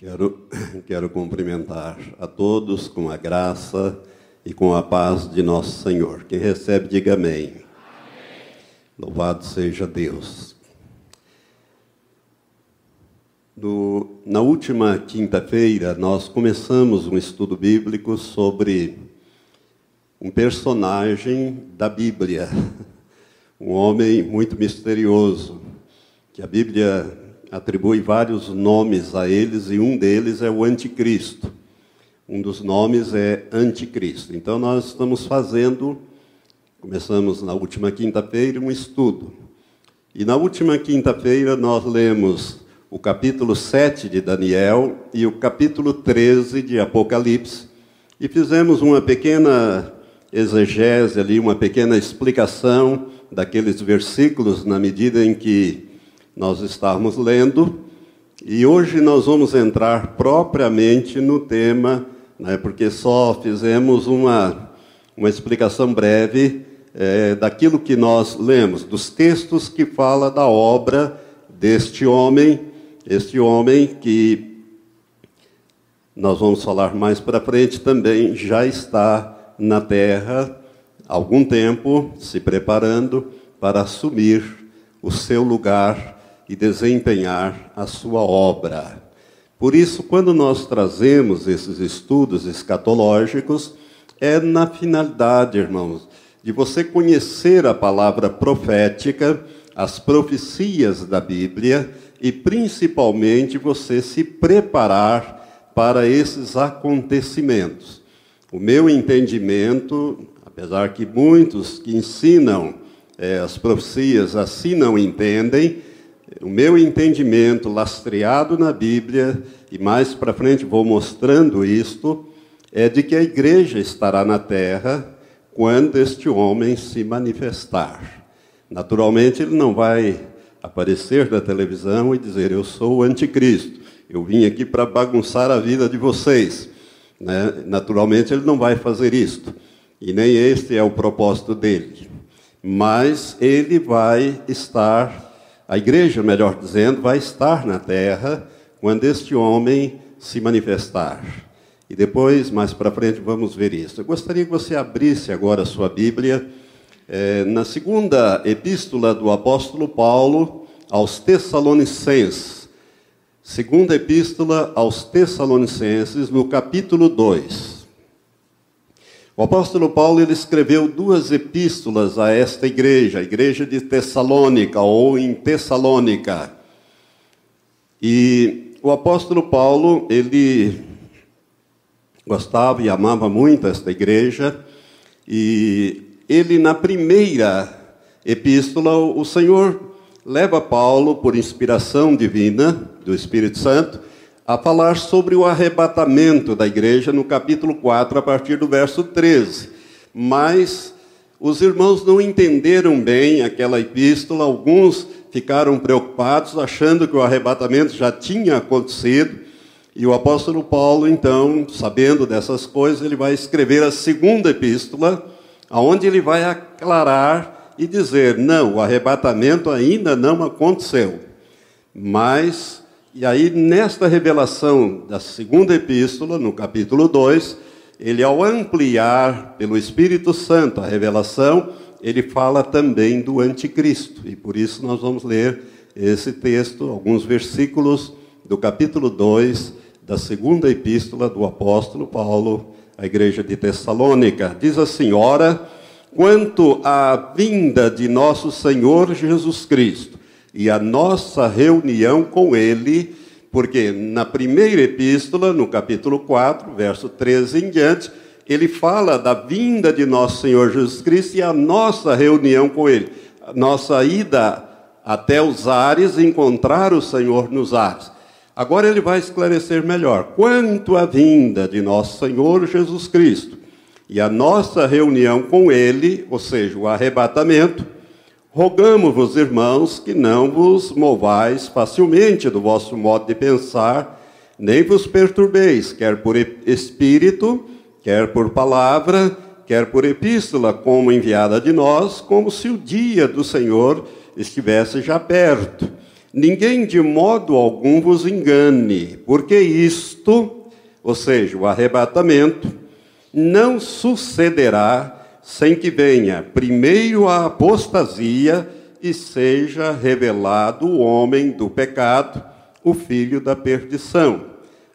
Quero, quero cumprimentar a todos com a graça e com a paz de nosso Senhor. Quem recebe, diga amém. amém. Louvado seja Deus. No, na última quinta-feira, nós começamos um estudo bíblico sobre um personagem da Bíblia, um homem muito misterioso, que a Bíblia atribui vários nomes a eles e um deles é o anticristo. Um dos nomes é anticristo. Então nós estamos fazendo, começamos na última quinta-feira, um estudo. E na última quinta-feira nós lemos o capítulo 7 de Daniel e o capítulo 13 de Apocalipse e fizemos uma pequena exegese ali, uma pequena explicação daqueles versículos na medida em que nós estávamos lendo, e hoje nós vamos entrar propriamente no tema, né, porque só fizemos uma, uma explicação breve é, daquilo que nós lemos, dos textos que fala da obra deste homem, este homem que nós vamos falar mais para frente também já está na terra há algum tempo, se preparando para assumir o seu lugar e desempenhar a sua obra. Por isso, quando nós trazemos esses estudos escatológicos, é na finalidade, irmãos, de você conhecer a palavra profética, as profecias da Bíblia e principalmente você se preparar para esses acontecimentos. O meu entendimento, apesar que muitos que ensinam é, as profecias assim não entendem, o meu entendimento lastreado na Bíblia, e mais para frente vou mostrando isto, é de que a igreja estará na terra quando este homem se manifestar. Naturalmente, ele não vai aparecer na televisão e dizer: Eu sou o anticristo, eu vim aqui para bagunçar a vida de vocês. Né? Naturalmente, ele não vai fazer isto, e nem este é o propósito dele. Mas ele vai estar a igreja, melhor dizendo, vai estar na terra quando este homem se manifestar. E depois, mais para frente, vamos ver isso. Eu gostaria que você abrisse agora a sua Bíblia é, na segunda epístola do apóstolo Paulo aos Tessalonicenses. Segunda epístola aos Tessalonicenses, no capítulo 2. O apóstolo Paulo ele escreveu duas epístolas a esta igreja, a igreja de Tessalônica ou em Tessalônica. E o apóstolo Paulo, ele gostava e amava muito esta igreja, e ele na primeira epístola, o Senhor leva Paulo por inspiração divina do Espírito Santo a falar sobre o arrebatamento da igreja no capítulo 4, a partir do verso 13. Mas os irmãos não entenderam bem aquela epístola, alguns ficaram preocupados, achando que o arrebatamento já tinha acontecido. E o apóstolo Paulo, então, sabendo dessas coisas, ele vai escrever a segunda epístola, aonde ele vai aclarar e dizer: não, o arrebatamento ainda não aconteceu, mas e aí, nesta revelação da segunda epístola, no capítulo 2, ele, ao ampliar pelo Espírito Santo a revelação, ele fala também do anticristo. E por isso nós vamos ler esse texto, alguns versículos do capítulo 2 da segunda epístola do apóstolo Paulo à igreja de Tessalônica. Diz assim: Ora, quanto à vinda de nosso Senhor Jesus Cristo e a nossa reunião com Ele, porque na primeira epístola, no capítulo 4, verso 13 em diante, ele fala da vinda de nosso Senhor Jesus Cristo e a nossa reunião com Ele, a nossa ida até os ares encontrar o Senhor nos ares. Agora ele vai esclarecer melhor. Quanto à vinda de nosso Senhor Jesus Cristo e a nossa reunião com Ele, ou seja, o arrebatamento, Rogamos-vos, irmãos, que não vos movais facilmente do vosso modo de pensar, nem vos perturbeis, quer por espírito, quer por palavra, quer por epístola, como enviada de nós, como se o dia do Senhor estivesse já perto. Ninguém de modo algum vos engane, porque isto, ou seja, o arrebatamento, não sucederá sem que venha primeiro a apostasia e seja revelado o homem do pecado, o filho da perdição,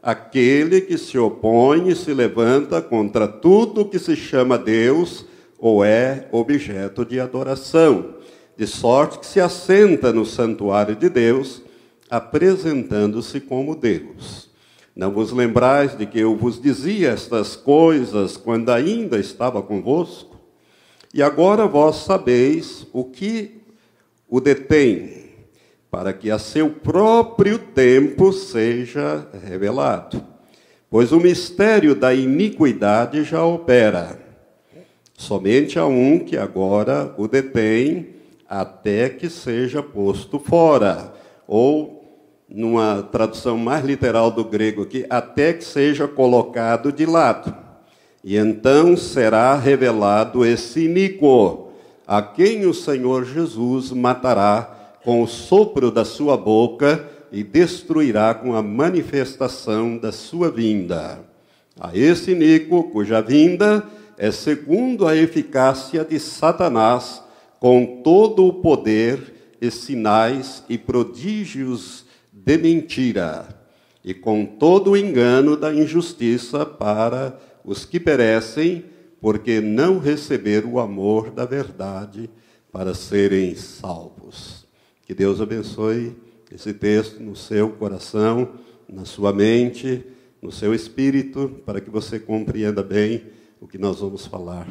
aquele que se opõe e se levanta contra tudo que se chama Deus ou é objeto de adoração, de sorte que se assenta no santuário de Deus, apresentando-se como Deus. Não vos lembrais de que eu vos dizia estas coisas quando ainda estava convosco? E agora vós sabeis o que o detém, para que a seu próprio tempo seja revelado. Pois o mistério da iniquidade já opera. Somente há um que agora o detém, até que seja posto fora. Ou, numa tradução mais literal do grego aqui, até que seja colocado de lado. E então será revelado esse iníquo, a quem o Senhor Jesus matará com o sopro da sua boca e destruirá com a manifestação da sua vinda. A esse iníquo, cuja vinda é segundo a eficácia de Satanás, com todo o poder e sinais e prodígios de mentira, e com todo o engano da injustiça para os que perecem, porque não receberam o amor da verdade para serem salvos. Que Deus abençoe esse texto no seu coração, na sua mente, no seu espírito, para que você compreenda bem o que nós vamos falar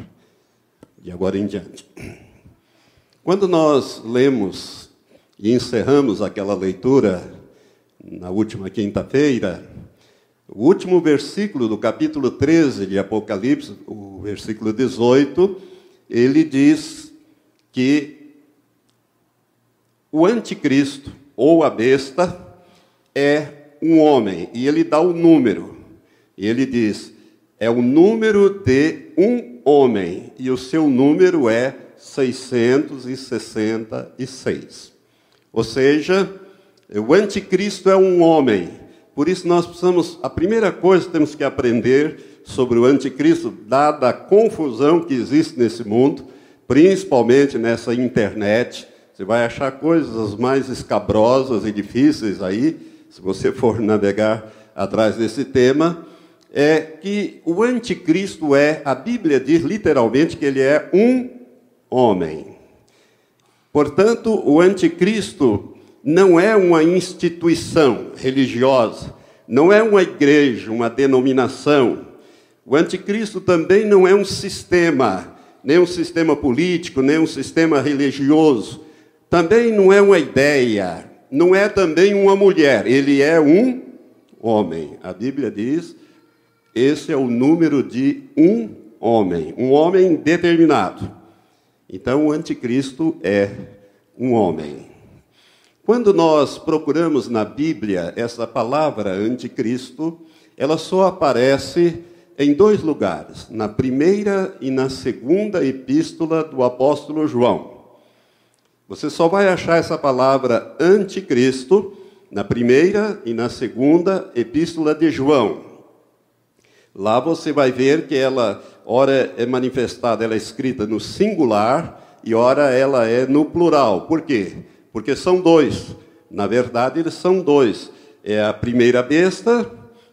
de agora em diante. Quando nós lemos e encerramos aquela leitura na última quinta-feira, o último versículo do capítulo 13 de Apocalipse, o versículo 18, ele diz que o anticristo, ou a besta, é um homem, e ele dá o um número. Ele diz: é o número de um homem, e o seu número é 666. Ou seja, o anticristo é um homem por isso nós precisamos, a primeira coisa que temos que aprender sobre o anticristo, dada a confusão que existe nesse mundo, principalmente nessa internet, você vai achar coisas mais escabrosas e difíceis aí, se você for navegar atrás desse tema, é que o anticristo é, a Bíblia diz literalmente que ele é um homem. Portanto, o anticristo não é uma instituição religiosa, não é uma igreja, uma denominação. O anticristo também não é um sistema, nem um sistema político, nem um sistema religioso. Também não é uma ideia, não é também uma mulher, ele é um homem. A Bíblia diz: esse é o número de um homem, um homem determinado. Então o anticristo é um homem. Quando nós procuramos na Bíblia essa palavra anticristo, ela só aparece em dois lugares, na primeira e na segunda epístola do apóstolo João. Você só vai achar essa palavra anticristo na primeira e na segunda epístola de João. Lá você vai ver que ela, ora é manifestada, ela é escrita no singular e ora ela é no plural. Por quê? Porque são dois. Na verdade, eles são dois. É a primeira besta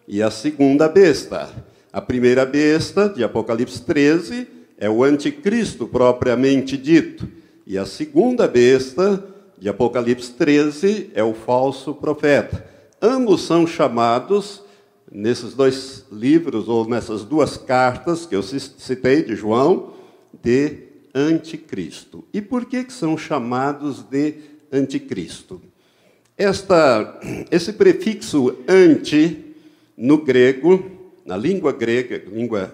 e a segunda besta. A primeira besta, de Apocalipse 13, é o anticristo propriamente dito. E a segunda besta, de Apocalipse 13, é o falso profeta. Ambos são chamados, nesses dois livros, ou nessas duas cartas que eu citei de João, de anticristo. E por que, que são chamados de anticristo. Esta, esse prefixo anti, no grego, na língua grega, língua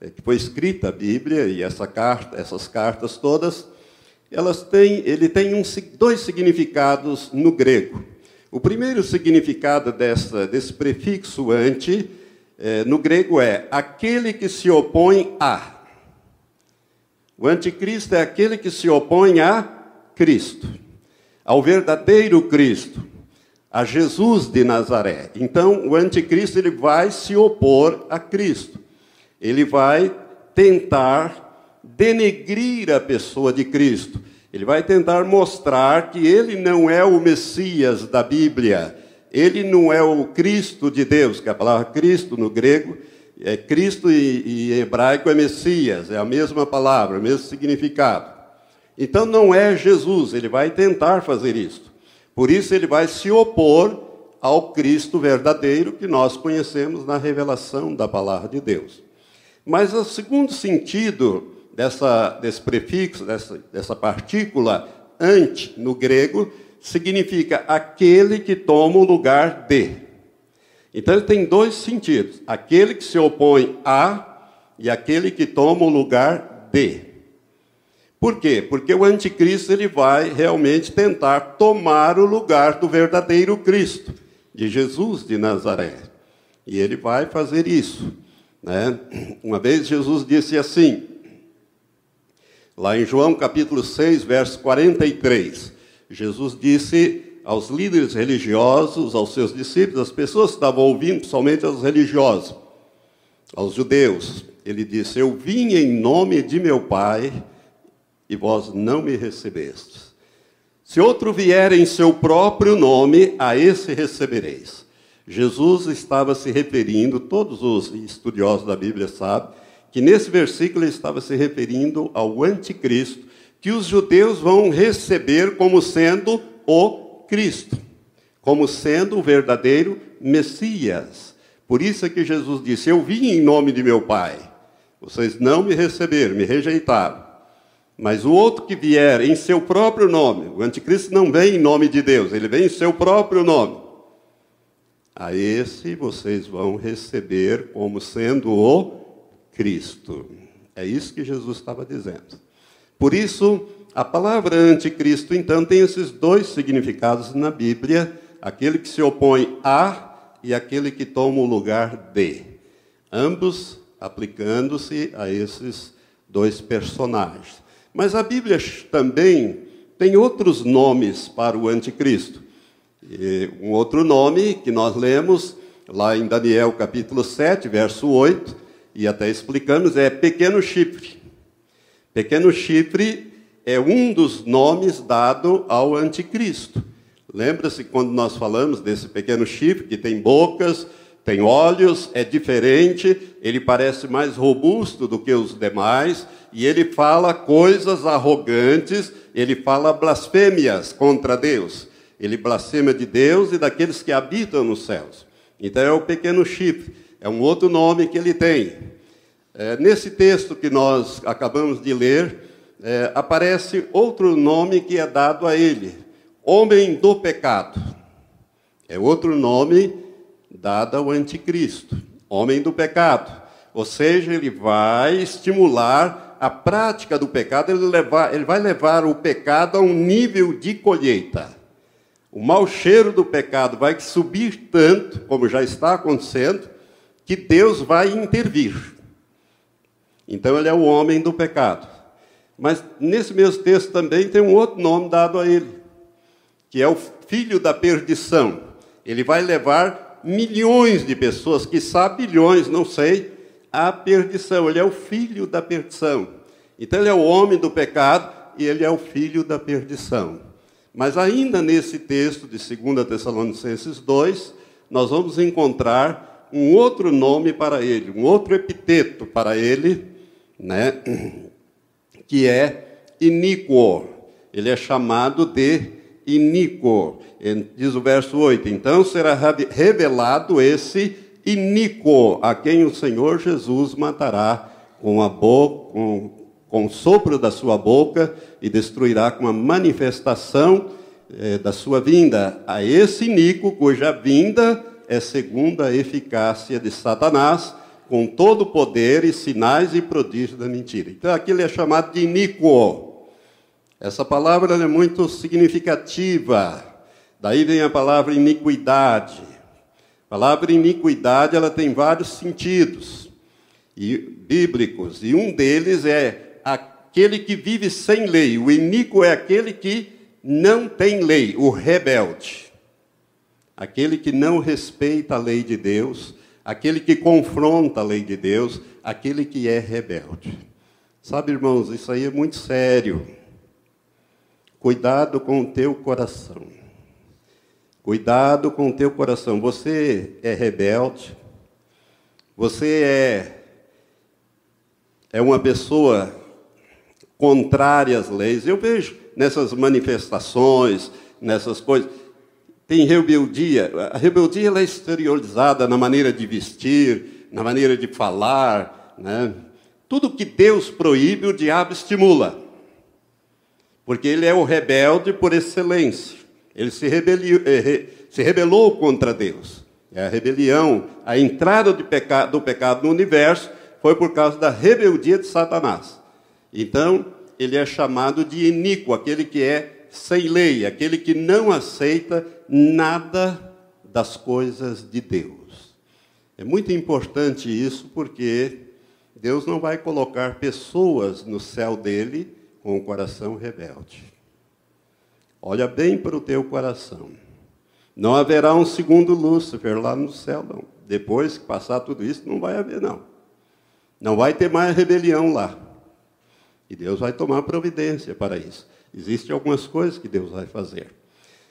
eh, que foi escrita a Bíblia e essa carta, essas cartas todas, elas têm, ele tem um, dois significados no grego. O primeiro significado dessa, desse prefixo anti, é, no grego é aquele que se opõe a. O anticristo é aquele que se opõe a Cristo ao verdadeiro Cristo. a Jesus de Nazaré. Então, o anticristo ele vai se opor a Cristo. Ele vai tentar denegrir a pessoa de Cristo. Ele vai tentar mostrar que ele não é o Messias da Bíblia. Ele não é o Cristo de Deus, que a palavra Cristo no grego é Cristo e, e hebraico é Messias, é a mesma palavra, o mesmo significado. Então não é Jesus, ele vai tentar fazer isso. Por isso ele vai se opor ao Cristo verdadeiro que nós conhecemos na revelação da palavra de Deus. Mas o segundo sentido dessa, desse prefixo, dessa, dessa partícula, ante, no grego, significa aquele que toma o lugar de. Então ele tem dois sentidos: aquele que se opõe a e aquele que toma o lugar de. Por quê? Porque o anticristo ele vai realmente tentar tomar o lugar do verdadeiro Cristo, de Jesus de Nazaré. E ele vai fazer isso. Né? Uma vez Jesus disse assim, lá em João capítulo 6, verso 43, Jesus disse aos líderes religiosos, aos seus discípulos, às pessoas que estavam ouvindo, principalmente aos religiosos, aos judeus, ele disse: Eu vim em nome de meu Pai e vós não me recebestes. Se outro vier em seu próprio nome, a esse recebereis. Jesus estava se referindo, todos os estudiosos da Bíblia sabem, que nesse versículo ele estava se referindo ao anticristo, que os judeus vão receber como sendo o Cristo, como sendo o verdadeiro Messias. Por isso é que Jesus disse: Eu vim em nome de meu Pai. Vocês não me receberam, me rejeitaram. Mas o outro que vier em seu próprio nome, o anticristo não vem em nome de Deus, ele vem em seu próprio nome. A esse vocês vão receber como sendo o Cristo. É isso que Jesus estava dizendo. Por isso, a palavra anticristo, então, tem esses dois significados na Bíblia: aquele que se opõe a e aquele que toma o lugar de. Ambos aplicando-se a esses dois personagens. Mas a Bíblia também tem outros nomes para o anticristo. E um outro nome que nós lemos lá em Daniel capítulo 7, verso 8, e até explicamos, é pequeno chifre. Pequeno chifre é um dos nomes dado ao anticristo. Lembra-se quando nós falamos desse pequeno chifre que tem bocas, tem olhos, é diferente, ele parece mais robusto do que os demais, e ele fala coisas arrogantes, ele fala blasfêmias contra Deus. Ele blasfema de Deus e daqueles que habitam nos céus. Então é o pequeno chifre, é um outro nome que ele tem. É, nesse texto que nós acabamos de ler, é, aparece outro nome que é dado a ele: Homem do Pecado. É outro nome dado ao Anticristo, Homem do Pecado. Ou seja, ele vai estimular a prática do pecado, ele, levar, ele vai levar o pecado a um nível de colheita. O mau cheiro do pecado vai subir tanto, como já está acontecendo, que Deus vai intervir. Então ele é o homem do pecado. Mas nesse mesmo texto também tem um outro nome dado a ele, que é o filho da perdição. Ele vai levar milhões de pessoas, que bilhões, não sei, a perdição. Ele é o filho da perdição. Então, ele é o homem do pecado e ele é o filho da perdição. Mas, ainda nesse texto de 2 Tessalonicenses 2, nós vamos encontrar um outro nome para ele, um outro epiteto para ele, né? que é iníquo. Ele é chamado de iníquo. Diz o verso 8: Então será revelado esse iníquo, a quem o Senhor Jesus matará com a boca, com, com o sopro da sua boca e destruirá com a manifestação eh, da sua vinda. A esse iníquo, cuja vinda é segundo a eficácia de Satanás, com todo o poder e sinais e prodígios da mentira. Então aqui ele é chamado de iníquo. Essa palavra é muito significativa. Daí vem a palavra iniquidade. A palavra iniquidade ela tem vários sentidos e, bíblicos, e um deles é aquele que vive sem lei. O iníquo é aquele que não tem lei, o rebelde. aquele que não respeita a lei de Deus, aquele que confronta a lei de Deus, aquele que é rebelde. Sabe, irmãos, isso aí é muito sério. Cuidado com o teu coração. Cuidado com o teu coração. Você é rebelde. Você é é uma pessoa contrária às leis. Eu vejo nessas manifestações, nessas coisas, tem rebeldia. A rebeldia é exteriorizada na maneira de vestir, na maneira de falar. Né? Tudo que Deus proíbe, o diabo estimula. Porque ele é o rebelde por excelência. Ele se, rebeliou, eh, se rebelou contra Deus. É a rebelião, a entrada do pecado no universo foi por causa da rebeldia de Satanás. Então, ele é chamado de iníquo, aquele que é sem lei, aquele que não aceita nada das coisas de Deus. É muito importante isso porque Deus não vai colocar pessoas no céu dele com o coração rebelde. Olha bem para o teu coração. Não haverá um segundo Lúcifer lá no céu, não. Depois que passar tudo isso, não vai haver, não. Não vai ter mais rebelião lá. E Deus vai tomar providência para isso. Existem algumas coisas que Deus vai fazer.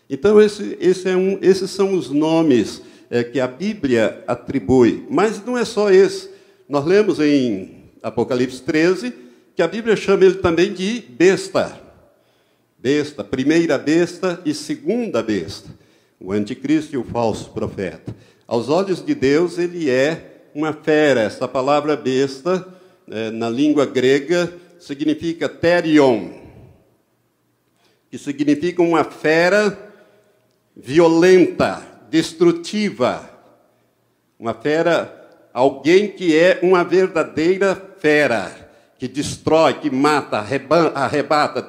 Então, esse, esse é um, esses são os nomes é, que a Bíblia atribui. Mas não é só esse. Nós lemos em Apocalipse 13 que a Bíblia chama ele também de besta. Besta, primeira besta e segunda besta. O anticristo e o falso profeta. Aos olhos de Deus, ele é uma fera. Essa palavra besta, é, na língua grega, significa terion, que significa uma fera violenta, destrutiva, uma fera, alguém que é uma verdadeira fera, que destrói, que mata, arrebata,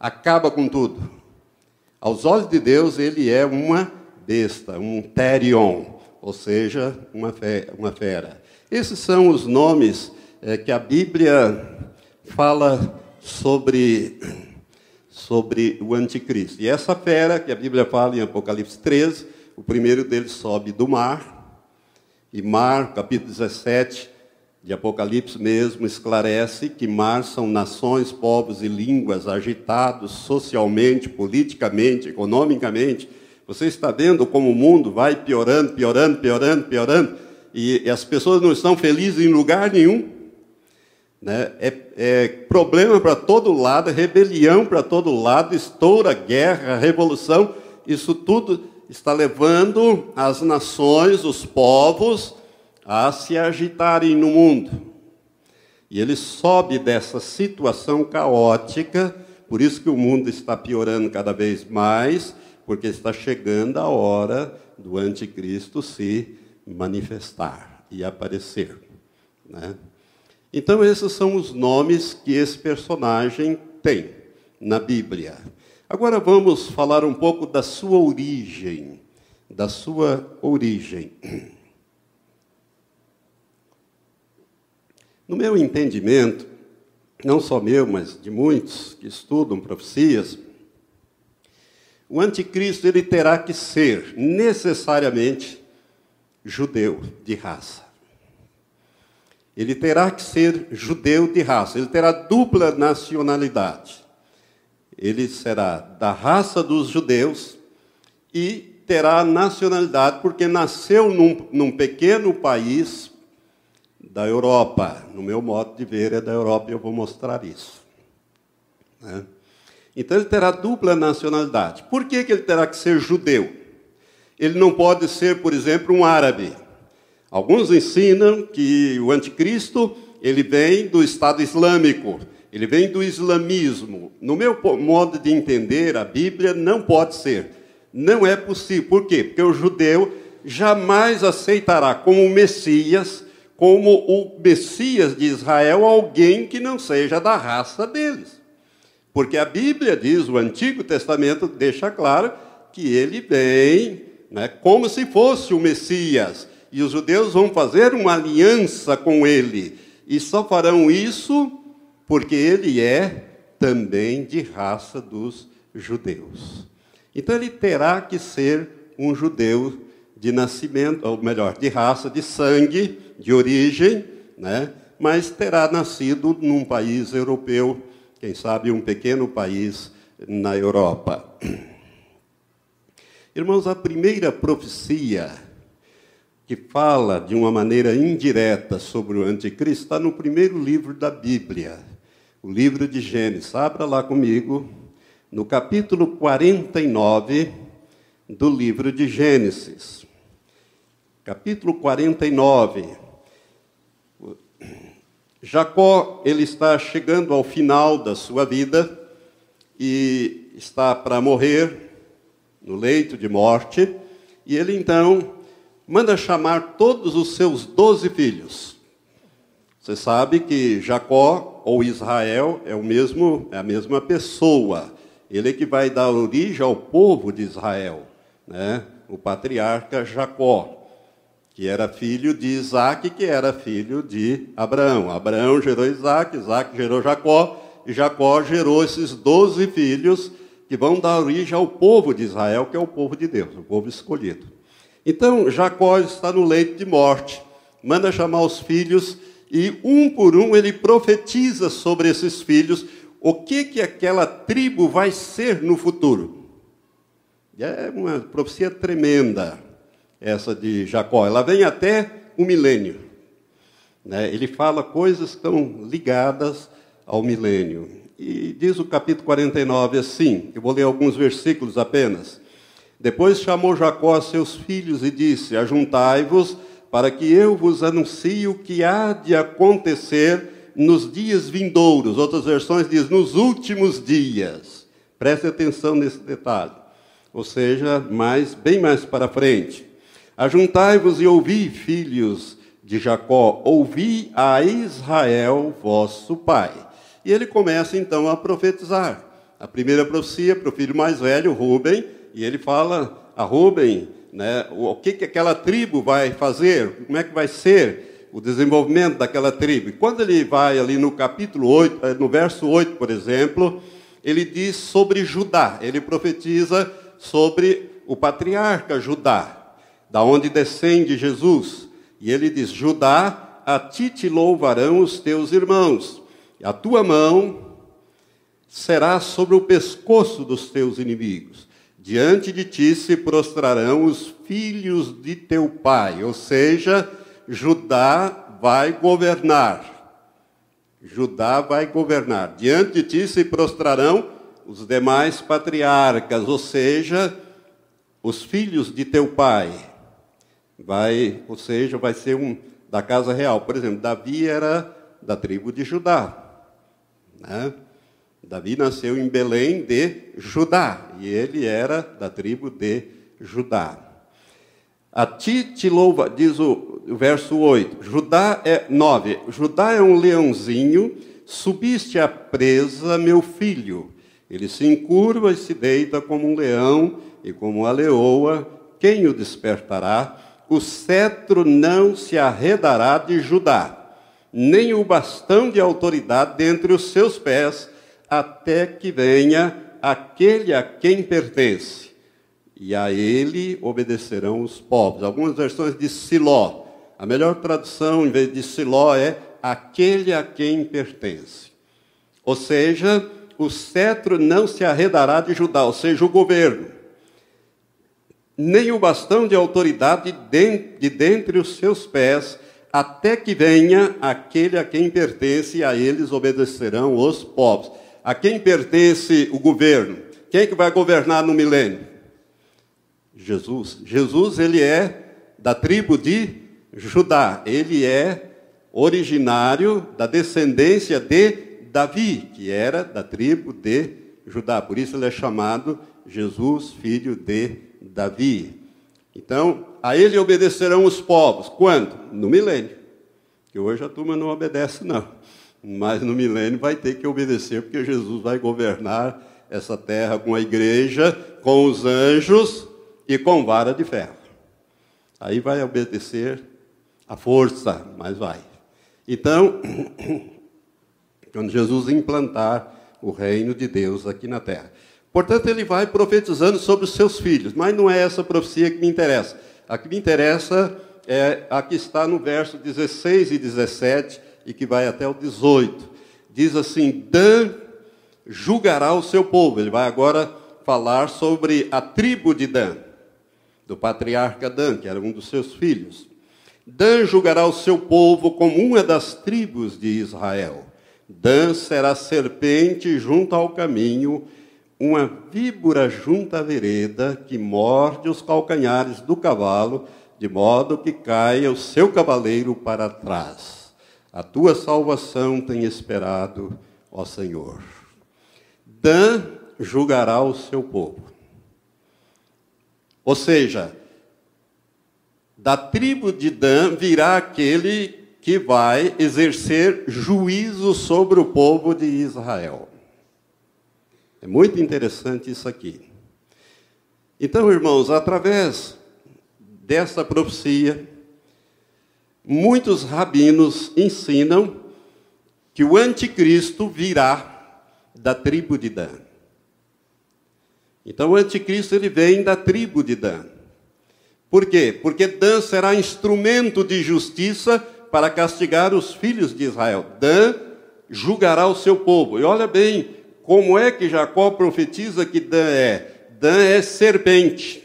acaba com tudo. Aos olhos de Deus, ele é uma besta, um terion, ou seja, uma, fera. Esses são os nomes é, que a Bíblia fala sobre, sobre o anticristo. E essa fera, que a Bíblia fala em Apocalipse 13, o primeiro deles sobe do mar, e mar, capítulo 17 de Apocalipse mesmo, esclarece que mar são nações, povos e línguas agitados socialmente, politicamente, economicamente. Você está vendo como o mundo vai piorando, piorando, piorando, piorando, e, e as pessoas não estão felizes em lugar nenhum. Né? É, é problema para todo lado, é rebelião para todo lado, estoura guerra, revolução. Isso tudo está levando as nações, os povos, a se agitarem no mundo. E ele sobe dessa situação caótica, por isso que o mundo está piorando cada vez mais, porque está chegando a hora do anticristo se manifestar e aparecer. Né? Então, esses são os nomes que esse personagem tem na Bíblia. Agora vamos falar um pouco da sua origem. Da sua origem. No meu entendimento, não só meu, mas de muitos que estudam profecias, o anticristo ele terá que ser necessariamente judeu de raça ele terá que ser judeu de raça, ele terá dupla nacionalidade. Ele será da raça dos judeus e terá nacionalidade porque nasceu num, num pequeno país da Europa. No meu modo de ver, é da Europa e eu vou mostrar isso. Né? Então ele terá dupla nacionalidade. Por que, que ele terá que ser judeu? Ele não pode ser, por exemplo, um árabe. Alguns ensinam que o anticristo ele vem do Estado Islâmico, ele vem do islamismo. No meu modo de entender, a Bíblia não pode ser. Não é possível. Por quê? Porque o judeu jamais aceitará como Messias, como o Messias de Israel, alguém que não seja da raça deles. Porque a Bíblia diz, o Antigo Testamento deixa claro que ele vem né, como se fosse o Messias e os judeus vão fazer uma aliança com ele. E só farão isso porque ele é também de raça dos judeus. Então ele terá que ser um judeu de nascimento, ou melhor, de raça, de sangue, de origem, né? mas terá nascido num país europeu, quem sabe um pequeno país na Europa. Irmãos, a primeira profecia que fala de uma maneira indireta sobre o anticristo está no primeiro livro da Bíblia, o livro de Gênesis. Abra lá comigo, no capítulo 49 do livro de Gênesis. Capítulo 49. Jacó, ele está chegando ao final da sua vida e está para morrer no leito de morte, e ele então manda chamar todos os seus doze filhos. Você sabe que Jacó ou Israel é o mesmo, é a mesma pessoa. Ele é que vai dar origem ao povo de Israel, né? O patriarca Jacó, que era filho de Isaac, que era filho de Abraão. Abraão gerou Isaac, Isaac gerou Jacó, e Jacó gerou esses doze filhos que vão dar origem ao povo de Israel, que é o povo de Deus, o povo escolhido. Então, Jacó está no leito de morte, manda chamar os filhos e um por um ele profetiza sobre esses filhos o que que aquela tribo vai ser no futuro. É uma profecia tremenda essa de Jacó. Ela vem até o milênio. Né? Ele fala coisas que estão ligadas ao milênio. E diz o capítulo 49 assim, eu vou ler alguns versículos apenas. Depois chamou Jacó a seus filhos e disse: Ajuntai-vos, para que eu vos anuncie o que há de acontecer nos dias vindouros. Outras versões diz nos últimos dias. Preste atenção nesse detalhe. Ou seja, mais, bem mais para frente. Ajuntai-vos e ouvi, filhos de Jacó, ouvi a Israel, vosso pai. E ele começa então a profetizar. A primeira profecia para o filho mais velho, Rubem, e ele fala a Rubem né, o que, que aquela tribo vai fazer, como é que vai ser o desenvolvimento daquela tribo. E quando ele vai ali no capítulo 8, eh, no verso 8, por exemplo, ele diz sobre Judá, ele profetiza sobre o patriarca Judá, da onde descende Jesus. E ele diz: Judá, a ti te louvarão os teus irmãos. A tua mão será sobre o pescoço dos teus inimigos. Diante de ti se prostrarão os filhos de teu pai, ou seja, Judá vai governar. Judá vai governar. Diante de ti se prostrarão os demais patriarcas, ou seja, os filhos de teu pai. Vai, ou seja, vai ser um da casa real. Por exemplo, Davi era da tribo de Judá. Né? Davi nasceu em Belém de Judá, e ele era da tribo de Judá. A ti te louva, diz o, verso 8, Judá é 9, Judá é um leãozinho, subiste à presa, meu filho. Ele se encurva e se deita como um leão e como a leoa, quem o despertará? O cetro não se arredará de Judá nem o bastão de autoridade dentre os seus pés, até que venha aquele a quem pertence. E a ele obedecerão os povos. Algumas versões de Siló. A melhor tradução, em vez de Siló, é aquele a quem pertence. Ou seja, o cetro não se arredará de Judá, ou seja, o governo, nem o bastão de autoridade de dentre os seus pés, até que venha aquele a quem pertence, a eles obedecerão os povos. A quem pertence o governo? Quem é que vai governar no milênio? Jesus. Jesus, ele é da tribo de Judá. Ele é originário da descendência de Davi, que era da tribo de Judá. Por isso ele é chamado Jesus, filho de Davi. Então, a ele obedecerão os povos. Quando? No milênio. Que hoje a turma não obedece, não. Mas no milênio vai ter que obedecer, porque Jesus vai governar essa terra com a igreja, com os anjos e com vara de ferro. Aí vai obedecer a força, mas vai. Então, quando Jesus implantar o reino de Deus aqui na terra. Portanto, ele vai profetizando sobre os seus filhos, mas não é essa profecia que me interessa. A que me interessa é a que está no verso 16 e 17 e que vai até o 18. Diz assim: Dan julgará o seu povo. Ele vai agora falar sobre a tribo de Dan, do patriarca Dan, que era um dos seus filhos. Dan julgará o seu povo como uma das tribos de Israel. Dan será serpente junto ao caminho, uma víbora junto à vereda, que morde os calcanhares do cavalo, de modo que caia o seu cavaleiro para trás. A tua salvação tem esperado, ó Senhor. Dan julgará o seu povo. Ou seja, da tribo de Dan virá aquele que vai exercer juízo sobre o povo de Israel. É muito interessante isso aqui. Então, irmãos, através dessa profecia, muitos rabinos ensinam que o anticristo virá da tribo de Dan. Então, o anticristo ele vem da tribo de Dan. Por quê? Porque Dan será instrumento de justiça para castigar os filhos de Israel. Dan julgará o seu povo. E olha bem como é que Jacó profetiza que Dan é. Dan é serpente.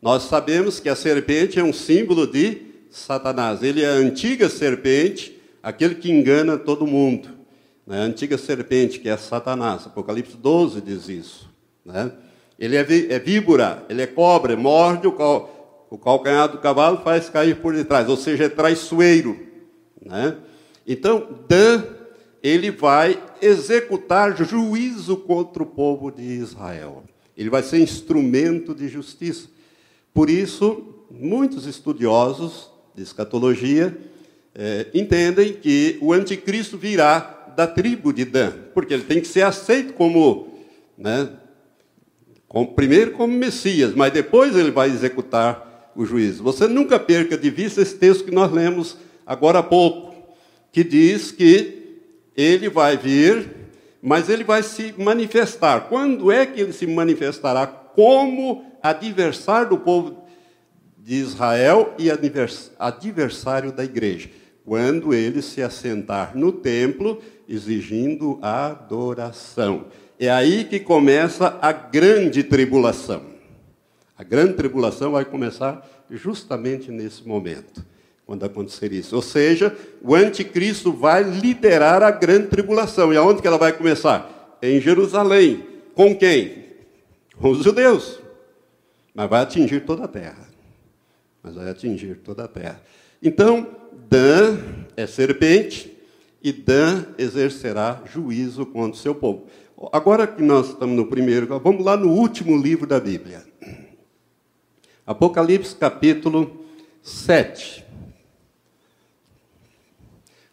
Nós sabemos que a serpente é um símbolo de Satanás. Ele é a antiga serpente, aquele que engana todo mundo. Né? A antiga serpente, que é Satanás. Apocalipse 12 diz isso. Né? Ele é, é víbora, ele é cobra, morde o, calcanhar do cavalo faz cair por detrás, ou seja, é traiçoeiro. Né? Então, Dan, ele vai executar juízo contra o povo de Israel. Ele vai ser instrumento de justiça. Por isso, muitos estudiosos de escatologia eh, entendem que o anticristo virá da tribo de Dan, porque ele tem que ser aceito como, né, como primeiro como Messias, mas depois ele vai executar o juízo. Você nunca perca de vista esse texto que nós lemos agora há pouco, que diz que ele vai vir, mas ele vai se manifestar. Quando é que ele se manifestará? Como adversário do povo de Israel e adversário da igreja. Quando ele se assentar no templo exigindo adoração. É aí que começa a grande tribulação. A grande tribulação vai começar justamente nesse momento, quando acontecer isso. Ou seja, o anticristo vai liderar a grande tribulação. E aonde que ela vai começar? Em Jerusalém. Com quem? Com os judeus. Mas vai atingir toda a terra. Mas vai atingir toda a terra. Então, Dan é serpente e Dan exercerá juízo contra o seu povo. Agora que nós estamos no primeiro, vamos lá no último livro da Bíblia. Apocalipse capítulo 7.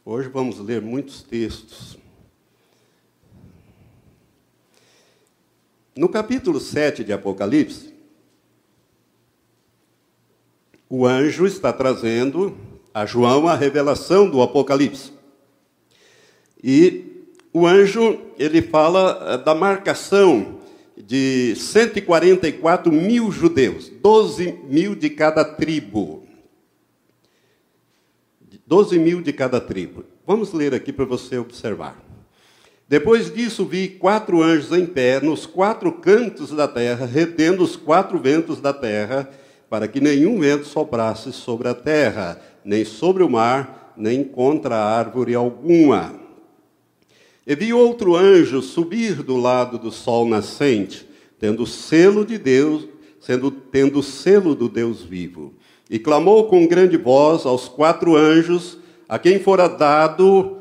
Hoje vamos ler muitos textos. No capítulo 7 de Apocalipse, o anjo está trazendo a João a revelação do Apocalipse. E o anjo, ele fala da marcação de 144 mil judeus, 12 mil de cada tribo. 12 mil de cada tribo. Vamos ler aqui para você observar. Depois disso, vi quatro anjos em pé nos quatro cantos da terra, retendo os quatro ventos da terra, para que nenhum vento soprasse sobre a terra, nem sobre o mar, nem contra árvore alguma. E vi outro anjo subir do lado do sol nascente, tendo selo de Deus, sendo tendo selo do Deus vivo. E clamou com grande voz aos quatro anjos, a quem fora dado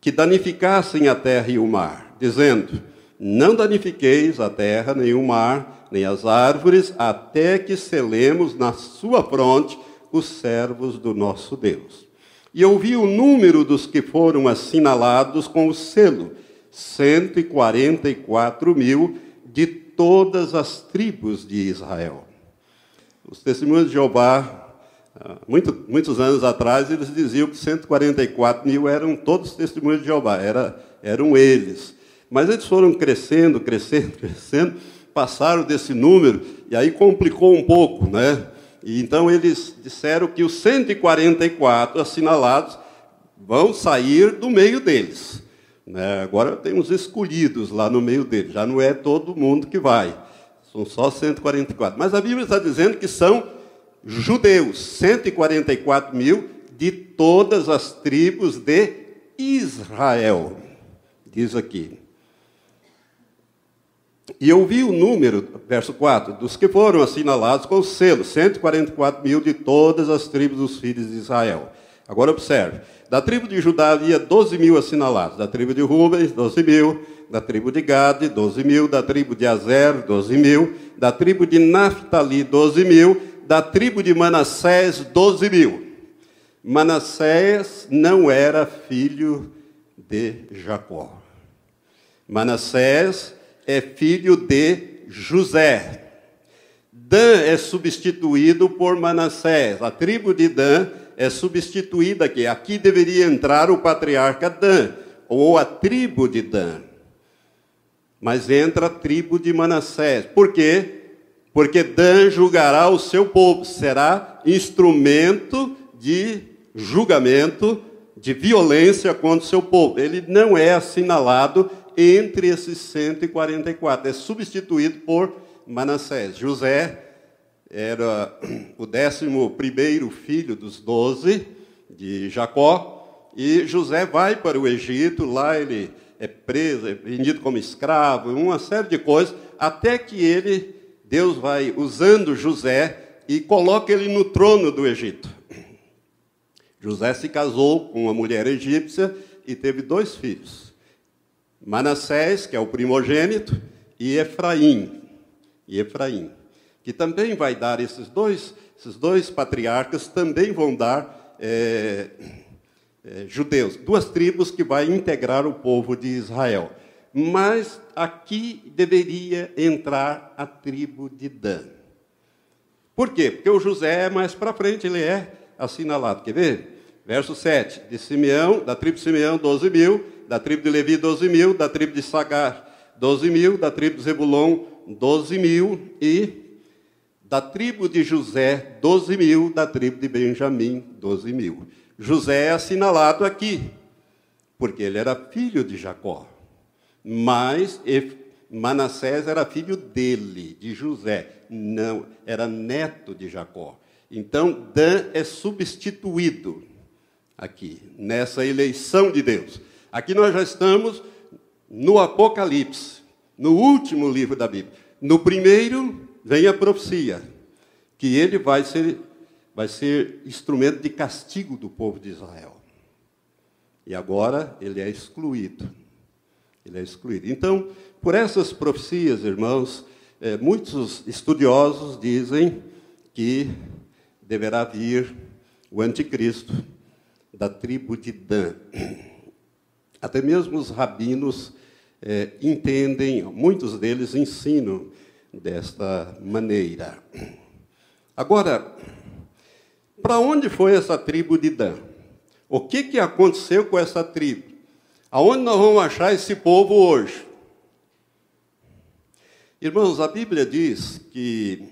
que danificassem a terra e o mar, dizendo: Não danifiqueis a terra, nem o mar, nem as árvores, até que selemos na sua fronte os servos do nosso Deus. E ouvi o número dos que foram assinalados com o selo: 144 mil de todas as tribos de Israel. Os testemunhos de Jeová, ah, muito, muitos anos atrás, eles diziam que 144 mil eram todos os testemunhos de Jeová, era, eram eles. Mas eles foram crescendo, crescendo, crescendo, passaram desse número, e aí complicou um pouco, né? E então eles disseram que os 144 assinalados vão sair do meio deles. Né? Agora tem os escolhidos lá no meio deles, já não é todo mundo que vai, são só 144. Mas a Bíblia está dizendo que são judeus, 144 mil de todas as tribos de Israel. Diz aqui. E eu vi o número, verso 4, dos que foram assinalados com o selo, 144 mil de todas as tribos dos filhos de Israel. Agora observe. Da tribo de Judá havia 12 mil assinalados. Da tribo de Rubens, 12 mil. Da tribo de Gade, 12 mil. Da tribo de Azer, 12 mil. Da tribo de Naphtali, 12 mil. Da tribo de Manassés, 12 mil. Manassés não era filho de Jacó. Manassés é filho de José. Dan é substituído por Manassés. A tribo de Dan é substituída aqui. Aqui deveria entrar o patriarca Dan, ou a tribo de Dan. Mas entra a tribo de Manassés. Por quê? Porque Dan julgará o seu povo, será instrumento de julgamento, de violência contra o seu povo. Ele não é assinalado entre esses 144. É substituído por Manassés. José era o décimo primeiro filho dos doze de Jacó, e José vai para o Egito, lá ele é preso, é vendido como escravo, uma série de coisas, até que ele, Deus vai usando José e coloca ele no trono do Egito. José se casou com uma mulher egípcia e teve dois filhos. Manassés, que é o primogênito, e Efraim, e Efraim, que também vai dar esses dois, esses dois patriarcas também vão dar é, é, judeus, duas tribos que vai integrar o povo de Israel. Mas aqui deveria entrar a tribo de Dan. Por quê? Porque o José, mais para frente, ele é assinalado. Quer ver? Verso 7, de Simeão, da tribo de Simeão, 12 mil, da tribo de Levi, 12 mil, da tribo de Sagar, 12 mil, da tribo de Zebulon, 12 mil, e da tribo de José, 12 mil, da tribo de Benjamim, 12 mil. José é assinalado aqui, porque ele era filho de Jacó. Mas Manassés era filho dele, de José, não, era neto de Jacó. Então, Dan é substituído aqui, nessa eleição de Deus. Aqui nós já estamos no Apocalipse, no último livro da Bíblia. No primeiro vem a profecia, que ele vai ser, vai ser instrumento de castigo do povo de Israel. E agora ele é excluído. Ele é excluído. Então, por essas profecias, irmãos, é, muitos estudiosos dizem que deverá vir o anticristo da tribo de Dan. Até mesmo os rabinos é, entendem, muitos deles ensinam desta maneira. Agora, para onde foi essa tribo de Dan? O que, que aconteceu com essa tribo? Aonde nós vamos achar esse povo hoje? Irmãos, a Bíblia diz que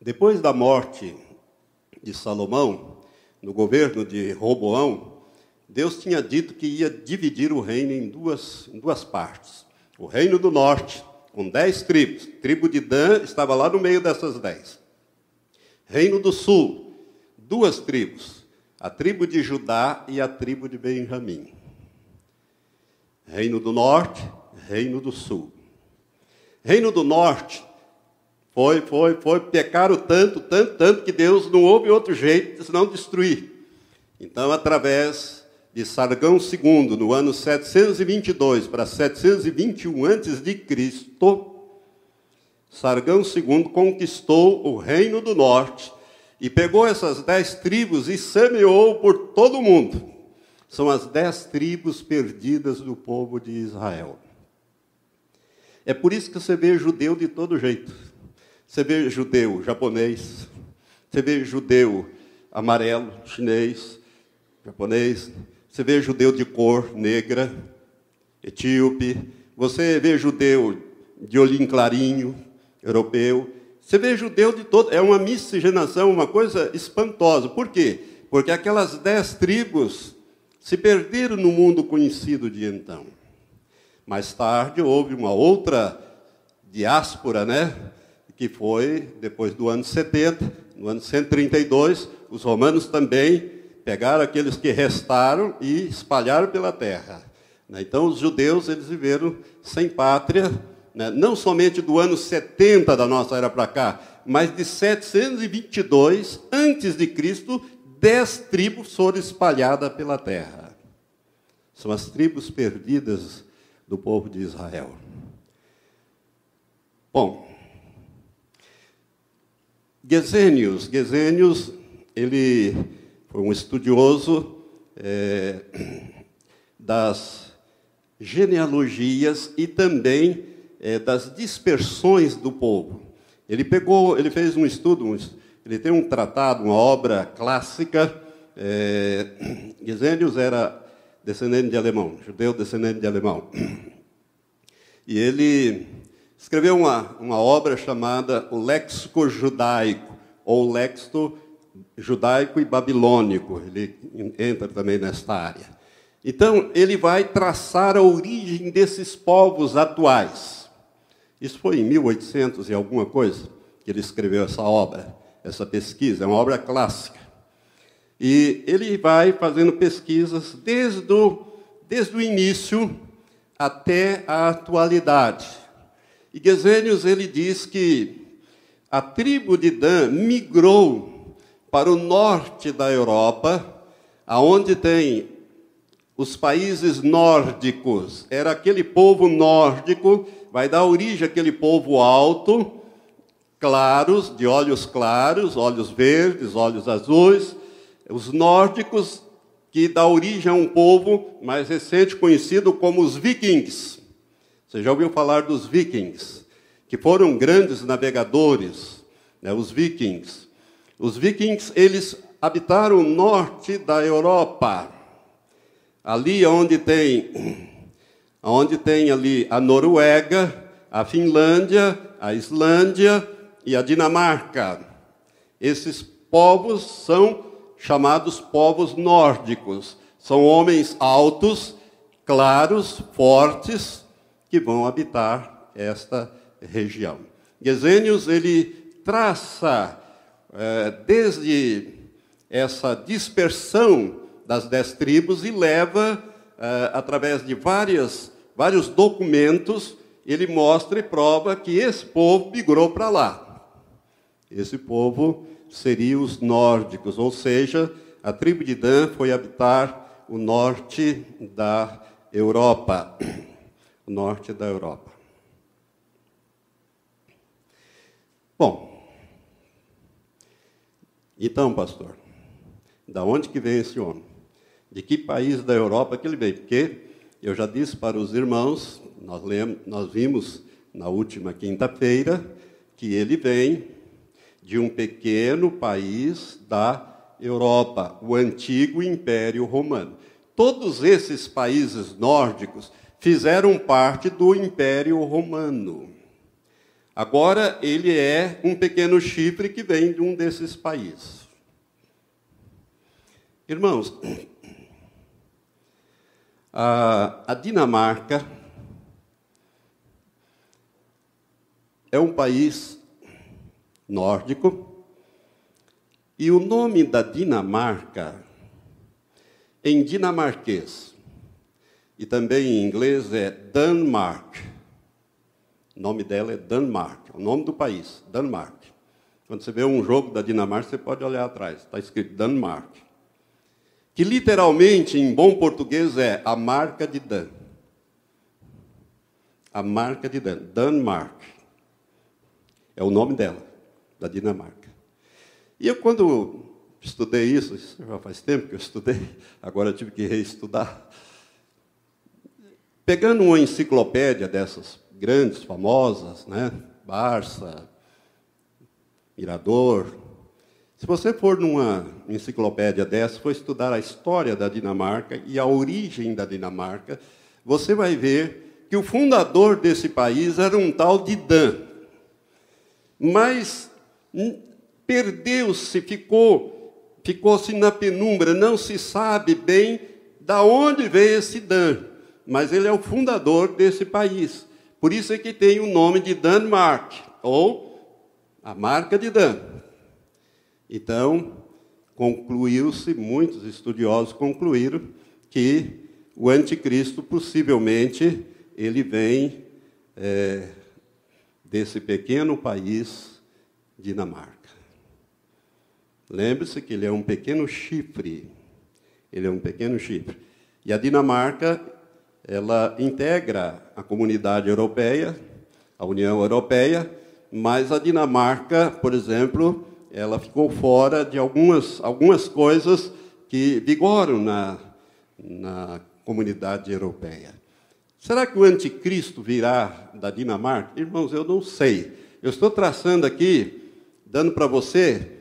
depois da morte de Salomão, no governo de Roboão, Deus tinha dito que ia dividir o reino em duas, em duas partes. O reino do norte, com dez tribos. A tribo de Dan estava lá no meio dessas dez. Reino do sul, duas tribos. A tribo de Judá e a tribo de Benjamim. Reino do norte, reino do sul. Reino do norte foi, foi, foi, pecaram tanto, tanto, tanto, que Deus não houve outro jeito senão destruir. Então, através de Sargão II, no ano 722 para 721 a.C., Sargão II conquistou o reino do norte e pegou essas dez tribos e semeou por todo o mundo. São as dez tribos perdidas do povo de Israel. É por isso que você vê judeu de todo jeito. Você vê judeu japonês, você vê judeu amarelo, chinês, japonês, você vê judeu de cor negra, etíope, você vê judeu de olhinho clarinho, europeu, você vê judeu de todo. É uma miscigenação, uma coisa espantosa. Por quê? Porque aquelas dez tribos se perderam no mundo conhecido de então. Mais tarde houve uma outra diáspora, né? Que foi depois do ano 70, no ano 132, os romanos também pegaram aqueles que restaram e espalharam pela terra. Né? Então os judeus eles viveram sem pátria, né? não somente do ano 70 da nossa era para cá, mas de 722 antes de Cristo, dez tribos foram espalhadas pela terra. São as tribos perdidas do povo de Israel. Bom, Gesenius, Gesenius, ele foi um estudioso é, das genealogias e também é, das dispersões do povo. Ele pegou, ele fez um estudo, um, ele tem um tratado, uma obra clássica. É, era descendente de alemão, judeu descendente de alemão. E ele escreveu uma, uma obra chamada O Léxico Judaico, ou Léxico Judaico e Babilônico. Ele entra também nesta área. Então, ele vai traçar a origem desses povos atuais. Isso foi em 1800 e alguma coisa que ele escreveu essa obra, essa pesquisa, é uma obra clássica. E ele vai fazendo pesquisas desde o, desde o início até a atualidade. E Gesenius ele diz que a tribo de Dan migrou para o norte da Europa, aonde tem os países nórdicos. Era aquele povo nórdico, vai dar origem àquele povo alto, claros, de olhos claros, olhos verdes, olhos azuis, os nórdicos, que dá origem a um povo mais recente conhecido como os vikings. Você já ouviu falar dos vikings, que foram grandes navegadores, né, os vikings. Os vikings, eles habitaram o norte da Europa, ali onde tem, onde tem ali a Noruega, a Finlândia, a Islândia e a Dinamarca. Esses povos são chamados povos nórdicos. São homens altos, claros, fortes, que vão habitar esta região. Gesenius ele traça desde essa dispersão das dez tribos e leva, é, através de várias, vários documentos, ele mostra e prova que esse povo migrou para lá. Esse povo seriam os nórdicos, ou seja, a tribo de Dan foi habitar o norte da Europa. O norte da Europa. Bom, então, pastor, da onde que vem esse homem? De que país da Europa que ele veio? Porque eu já disse para os irmãos, nós, lemos, nós vimos na última quinta-feira, que ele vem de um pequeno país da Europa, o antigo Império Romano. Todos esses países nórdicos fizeram parte do Império Romano. Agora ele é um pequeno chifre que vem de um desses países. Irmãos, a, a Dinamarca é um país nórdico. E o nome da Dinamarca, em dinamarquês, e também em inglês é Denmark. O nome dela é Denmark, o nome do país, Denmark. Quando você vê um jogo da Dinamarca, você pode olhar atrás, está escrito Denmark. Que literalmente, em bom português, é a marca de Dan. A marca de Dan, Denmark. É o nome dela da Dinamarca. E eu, quando estudei isso, isso já faz tempo que eu estudei, agora eu tive que reestudar. Pegando uma enciclopédia dessas grandes, famosas, né? Barça, Mirador, Se você for numa enciclopédia dessa, for estudar a história da Dinamarca e a origem da Dinamarca, você vai ver que o fundador desse país era um tal de Dan. Mas perdeu-se, ficou, ficou-se na penumbra, não se sabe bem da onde veio esse Dan, mas ele é o fundador desse país. Por isso é que tem o nome de Danmark, ou a marca de Dan. Então, concluiu-se, muitos estudiosos concluíram que o anticristo possivelmente ele vem é, desse pequeno país Dinamarca. Lembre-se que ele é um pequeno chifre. Ele é um pequeno chifre. E a Dinamarca, ela integra a comunidade europeia, a União Europeia, mas a Dinamarca, por exemplo, ela ficou fora de algumas, algumas coisas que vigoram na, na comunidade europeia. Será que o anticristo virá da Dinamarca? Irmãos, eu não sei. Eu estou traçando aqui, dando para você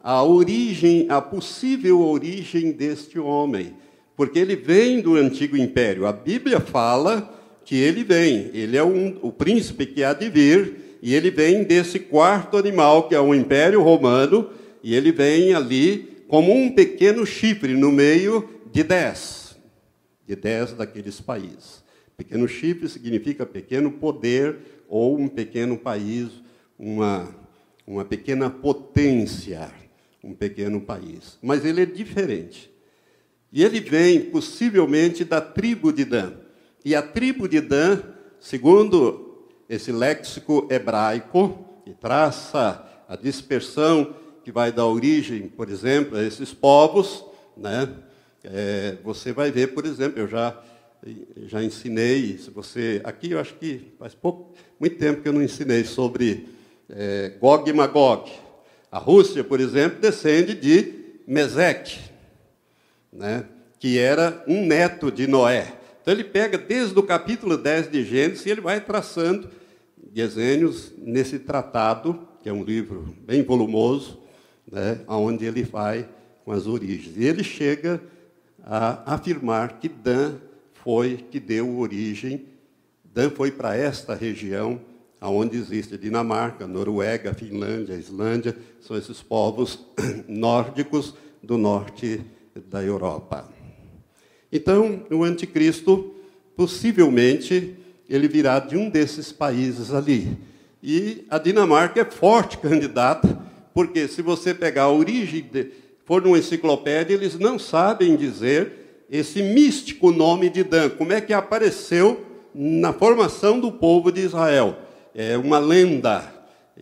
a origem, a possível origem deste homem, porque ele vem do antigo império. A Bíblia fala que ele vem, ele é um, o príncipe que há de vir, e ele vem desse quarto animal, que é o Império Romano, e ele vem ali como um pequeno chifre no meio de dez, de dez daqueles países. Pequeno chifre significa pequeno poder ou um pequeno país, uma, uma pequena potência, um pequeno país. Mas ele é diferente. E ele vem possivelmente da tribo de Dan. E a tribo de Dan, segundo esse léxico hebraico, que traça a dispersão que vai dar origem, por exemplo, a esses povos, né? É, você vai ver, por exemplo, eu já já ensinei, se você aqui eu acho que faz pouco, muito tempo que eu não ensinei sobre é, Gog e Magog. A Rússia, por exemplo, descende de Meseque, né? que era um neto de Noé. Então ele pega desde o capítulo 10 de Gênesis e ele vai traçando Gesênios nesse tratado, que é um livro bem volumoso, né, onde ele vai com as origens. E ele chega a afirmar que Dan foi que deu origem, Dan foi para esta região onde existe Dinamarca, Noruega, Finlândia, Islândia, são esses povos nórdicos do norte da Europa. Então, o anticristo possivelmente ele virá de um desses países ali. E a Dinamarca é forte candidata, porque se você pegar a origem, de, for numa enciclopédia, eles não sabem dizer esse místico nome de Dan, como é que apareceu na formação do povo de Israel. É uma lenda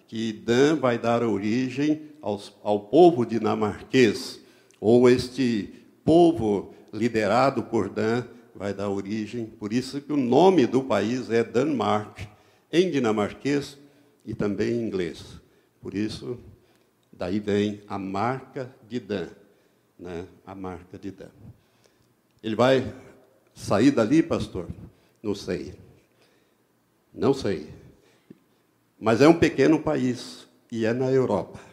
que Dan vai dar origem aos, ao povo dinamarquês, ou este povo liderado por Dan vai dar origem, por isso que o nome do país é Danmark, em dinamarquês e também em inglês. Por isso, daí vem a marca de Dan, né? a marca de Dan. Ele vai sair dali, pastor? Não sei. Não sei. Mas é um pequeno país e é na Europa.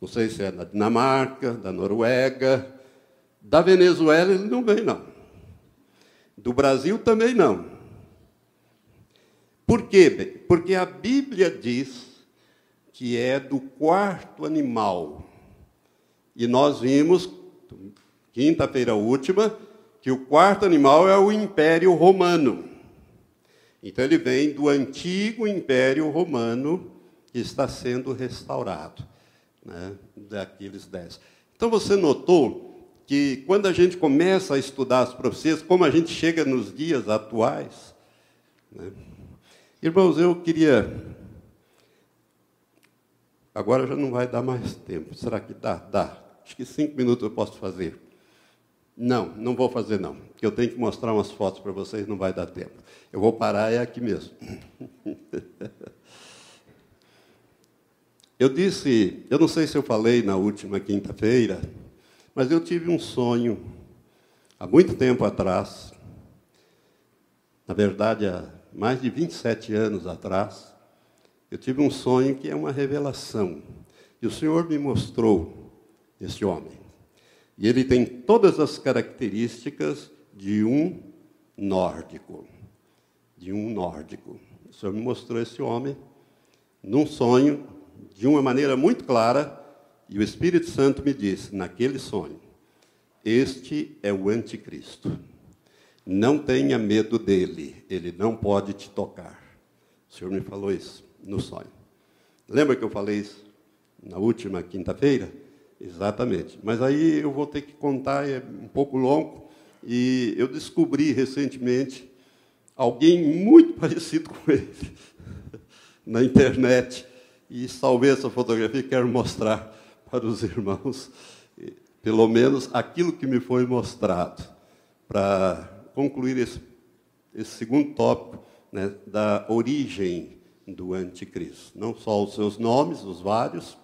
Não sei se é da Dinamarca, da Noruega, da Venezuela, ele não vem, não. Do Brasil também não. Por quê? Porque a Bíblia diz que é do quarto animal. E nós vimos, quinta-feira última, que o quarto animal é o Império Romano. Então ele vem do antigo Império Romano que está sendo restaurado, né, daqueles dez. Então você notou que quando a gente começa a estudar as profecias, como a gente chega nos dias atuais. Né? Irmãos, eu queria. Agora já não vai dar mais tempo. Será que dá? Dá. Acho que cinco minutos eu posso fazer. Não, não vou fazer não. Porque eu tenho que mostrar umas fotos para vocês, não vai dar tempo. Eu vou parar, é aqui mesmo. Eu disse, eu não sei se eu falei na última quinta-feira, mas eu tive um sonho há muito tempo atrás, na verdade, há mais de 27 anos atrás, eu tive um sonho que é uma revelação. E o Senhor me mostrou esse homem. E ele tem todas as características de um nórdico. De um nórdico. O Senhor me mostrou esse homem num sonho, de uma maneira muito clara, e o Espírito Santo me disse, naquele sonho, este é o anticristo. Não tenha medo dele, ele não pode te tocar. O Senhor me falou isso no sonho. Lembra que eu falei isso na última quinta-feira? Exatamente. Mas aí eu vou ter que contar, é um pouco longo, e eu descobri recentemente alguém muito parecido com ele na internet e salvei essa fotografia quero mostrar para os irmãos, pelo menos aquilo que me foi mostrado, para concluir esse, esse segundo tópico né, da origem do anticristo. Não só os seus nomes, os vários,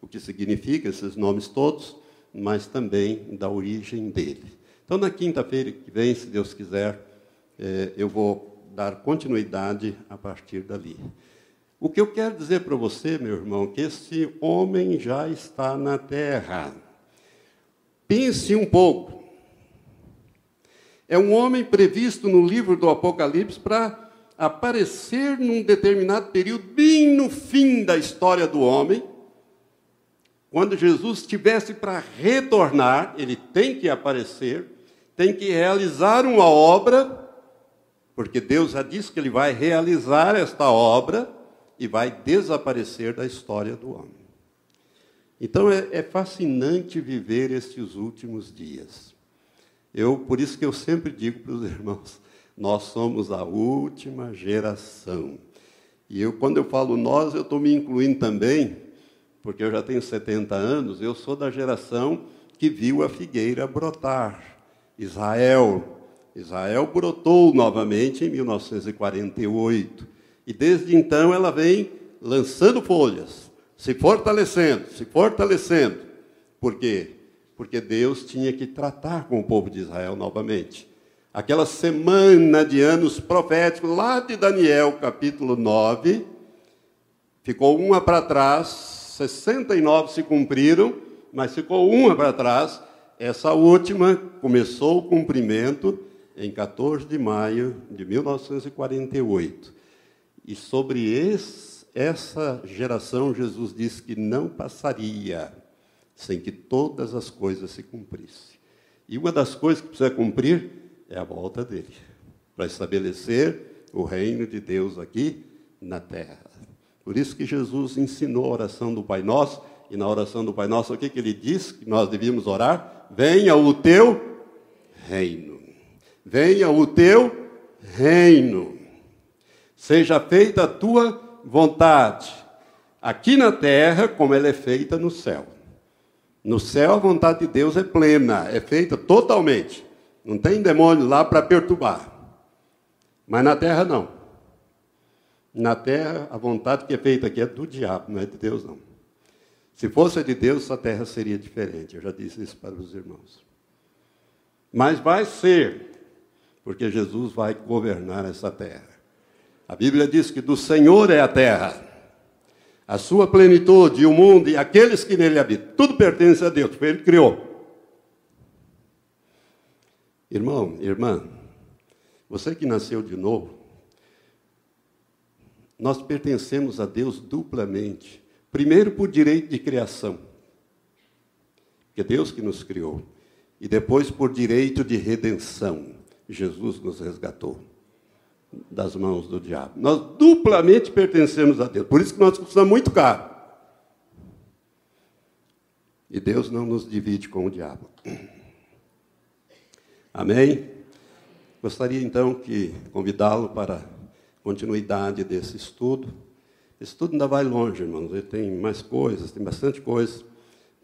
o que significa esses nomes todos, mas também da origem dele. Então, na quinta-feira que vem, se Deus quiser, eh, eu vou dar continuidade a partir dali. O que eu quero dizer para você, meu irmão, que esse homem já está na terra. Pense um pouco. É um homem previsto no livro do Apocalipse para aparecer num determinado período, bem no fim da história do homem, quando Jesus estivesse para retornar, ele tem que aparecer, tem que realizar uma obra, porque Deus já disse que ele vai realizar esta obra e vai desaparecer da história do homem. Então é, é fascinante viver estes últimos dias. Eu, por isso que eu sempre digo para os irmãos, nós somos a última geração. E eu, quando eu falo nós, eu estou me incluindo também, porque eu já tenho 70 anos, eu sou da geração que viu a figueira brotar. Israel. Israel brotou novamente em 1948. E desde então ela vem lançando folhas, se fortalecendo, se fortalecendo. Por quê? porque Deus tinha que tratar com o povo de Israel novamente. Aquela semana de anos proféticos, lá de Daniel, capítulo 9, ficou uma para trás, 69 se cumpriram, mas ficou uma para trás. Essa última começou o cumprimento em 14 de maio de 1948. E sobre esse, essa geração, Jesus disse que não passaria sem que todas as coisas se cumprissem. E uma das coisas que precisa cumprir é a volta dele, para estabelecer o reino de Deus aqui na terra. Por isso que Jesus ensinou a oração do Pai Nosso, e na oração do Pai Nosso, o que, que ele diz que nós devíamos orar? Venha o teu reino. Venha o teu reino. Seja feita a tua vontade, aqui na terra, como ela é feita no céu. No céu, a vontade de Deus é plena, é feita totalmente. Não tem demônio lá para perturbar. Mas na terra, não. Na terra, a vontade que é feita aqui é do diabo, não é de Deus, não. Se fosse de Deus, a terra seria diferente. Eu já disse isso para os irmãos. Mas vai ser, porque Jesus vai governar essa terra. A Bíblia diz que do Senhor é a terra a sua plenitude, o mundo e aqueles que nele habitam. Tudo pertence a Deus, porque Ele criou. Irmão, irmã, você que nasceu de novo, nós pertencemos a Deus duplamente. Primeiro, por direito de criação, que é Deus que nos criou, e depois por direito de redenção. Jesus nos resgatou das mãos do diabo. Nós duplamente pertencemos a Deus. Por isso que nós custamos muito caro. E Deus não nos divide com o diabo. Amém? Gostaria então que convidá-lo para continuidade desse estudo. Esse estudo ainda vai longe, irmãos. Ele tem mais coisas, tem bastante coisa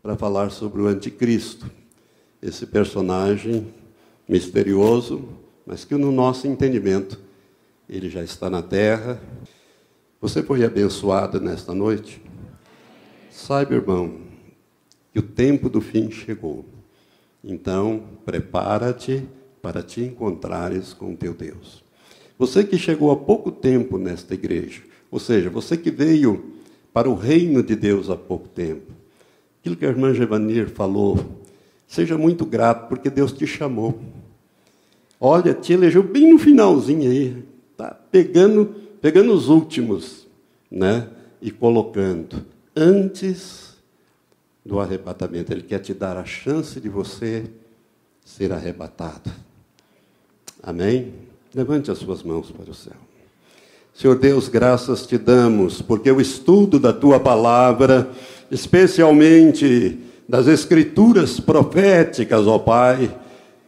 para falar sobre o anticristo. Esse personagem misterioso, mas que no nosso entendimento ele já está na terra. Você foi abençoada nesta noite? Saiba, irmão, que o tempo do fim chegou. Então, prepara-te para te encontrares com teu Deus. Você que chegou há pouco tempo nesta igreja, ou seja, você que veio para o reino de Deus há pouco tempo. Aquilo que a irmã Gevanir falou, seja muito grato, porque Deus te chamou. Olha, te elegeu bem no finalzinho aí, tá pegando, pegando os últimos, né? E colocando antes do arrebatamento. Ele quer te dar a chance de você ser arrebatado. Amém? Levante as suas mãos para o céu. Senhor Deus, graças te damos, porque o estudo da tua palavra, especialmente das escrituras proféticas, ó Pai,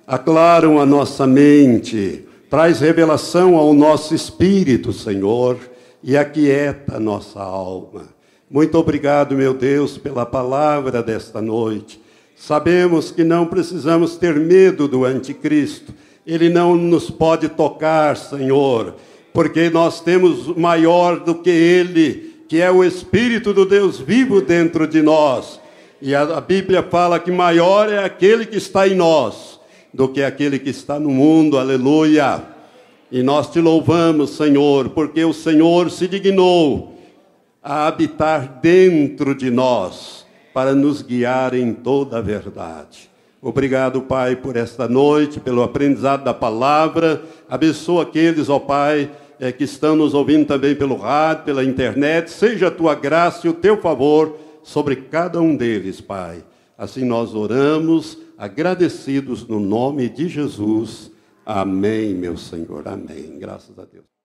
aclaram a nossa mente, traz revelação ao nosso espírito, Senhor, e aquieta a nossa alma. Muito obrigado, meu Deus, pela palavra desta noite. Sabemos que não precisamos ter medo do anticristo. Ele não nos pode tocar, Senhor, porque nós temos maior do que ele, que é o Espírito do Deus vivo dentro de nós. E a, Bíblia fala que maior é aquele que está em nós do que aquele que está no mundo. Aleluia. E nós te louvamos, Senhor, porque o Senhor se dignou a habitar dentro de nós para nos guiar em toda a verdade. Obrigado, Pai, por esta noite, pelo aprendizado da palavra. Abençoa aqueles, ó Pai, é, que estão nos ouvindo também pelo rádio, pela internet. Seja a tua graça e o teu favor sobre cada um deles, Pai. Assim nós oramos, agradecidos no nome de Jesus. Amém, meu Senhor. Amém. Graças a Deus.